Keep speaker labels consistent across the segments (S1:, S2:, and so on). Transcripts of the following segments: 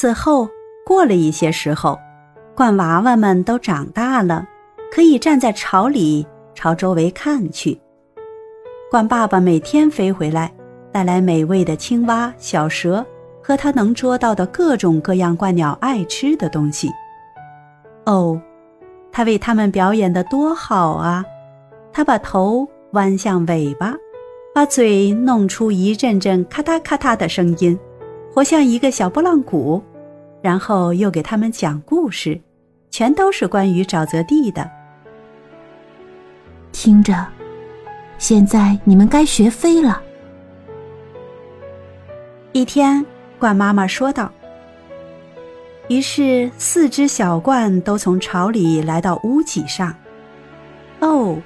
S1: 此后过了一些时候，鹳娃娃们都长大了，可以站在巢里朝周围看去。鹳爸爸每天飞回来，带来美味的青蛙、小蛇和他能捉到的各种各样鹳鸟爱吃的东西。哦，他为它们表演的多好啊！他把头弯向尾巴，把嘴弄出一阵阵咔嗒咔嗒的声音，活像一个小拨浪鼓，然后又给他们讲故事，全都是关于沼泽地的。
S2: 听着，现在你们该学飞了。
S1: 一天，鹳妈妈说道。于是，四只小鹳都从巢里来到屋脊上。哦，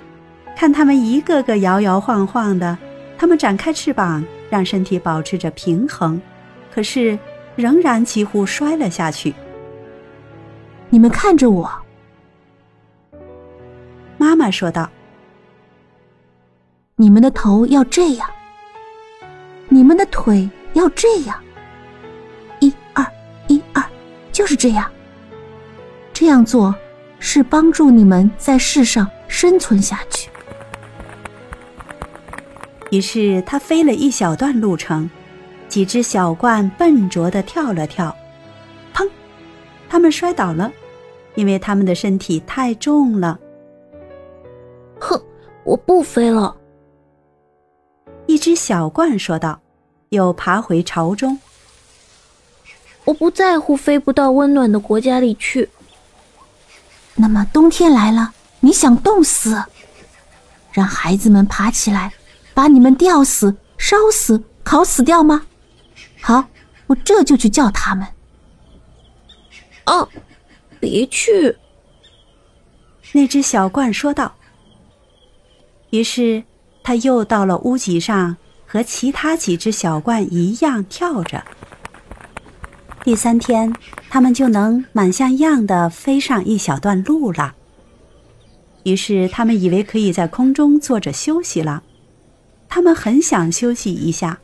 S1: 看它们一个个摇摇晃晃的，它们展开翅膀，让身体保持着平衡，可是仍然几乎摔了下去。
S2: 你们看着我，
S1: 妈妈说道：“
S2: 你们的头要这样，你们的腿要这样。”一二一二就是这样，这样做是帮助你们在世上生存下去。
S1: 于是他飞了一小段路程，几只小鹳笨拙地跳了跳，砰！它们摔倒了，因为它们的身体太重了。
S3: 哼，我不飞了。
S1: 一只小鹳说道，又爬回巢中。
S3: 我不在乎飞不到温暖的国家里去。
S2: 那么冬天来了，你想冻死？让孩子们爬起来，把你们吊死、烧死、烤死掉吗？好，我这就去叫他们。
S3: 哦，别去！
S1: 那只小鹳说道。于是，他又到了屋脊上，和其他几只小鹳一样跳着。第三天，他们就能满像样的飞上一小段路了。于是，他们以为可以在空中坐着休息了。他们很想休息一下。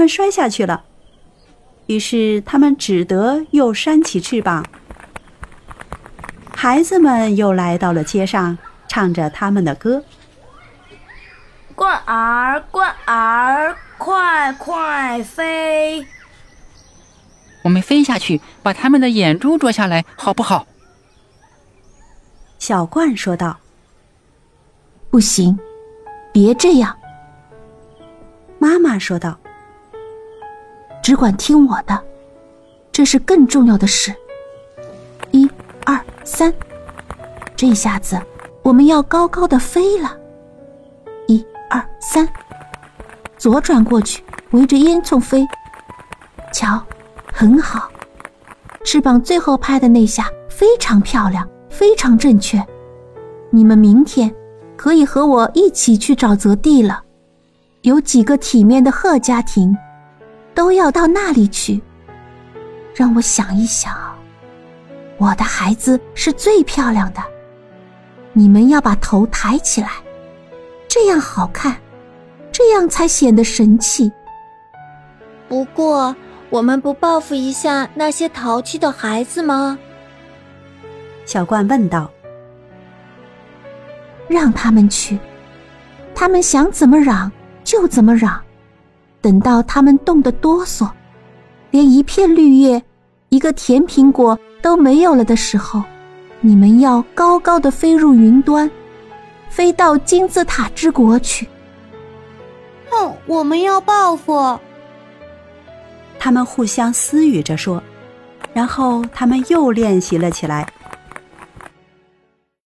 S1: 们摔下去了。于是，他们只得又扇起翅膀。孩子们又来到了街上，唱着他们的歌：“
S4: 罐儿，罐儿，快快飞！”
S5: 我们飞下去，把他们的眼珠啄下来，好不好？
S1: 小罐说道。
S2: 不行，别这样。
S1: 妈妈说道。
S2: 只管听我的，这是更重要的事。一、二、三，这下子我们要高高的飞了。一、二、三，左转过去，围着烟囱飞。瞧。很好，翅膀最后拍的那下非常漂亮，非常正确。你们明天可以和我一起去沼泽地了。有几个体面的鹤家庭都要到那里去。让我想一想，我的孩子是最漂亮的。你们要把头抬起来，这样好看，这样才显得神气。
S3: 不过。我们不报复一下那些淘气的孩子吗？
S1: 小冠问道。
S2: 让他们去，他们想怎么嚷就怎么嚷。等到他们冻得哆嗦，连一片绿叶、一个甜苹果都没有了的时候，你们要高高的飞入云端，飞到金字塔之国去。
S4: 哼，我们要报复。
S1: 他们互相私语着说，然后他们又练习了起来。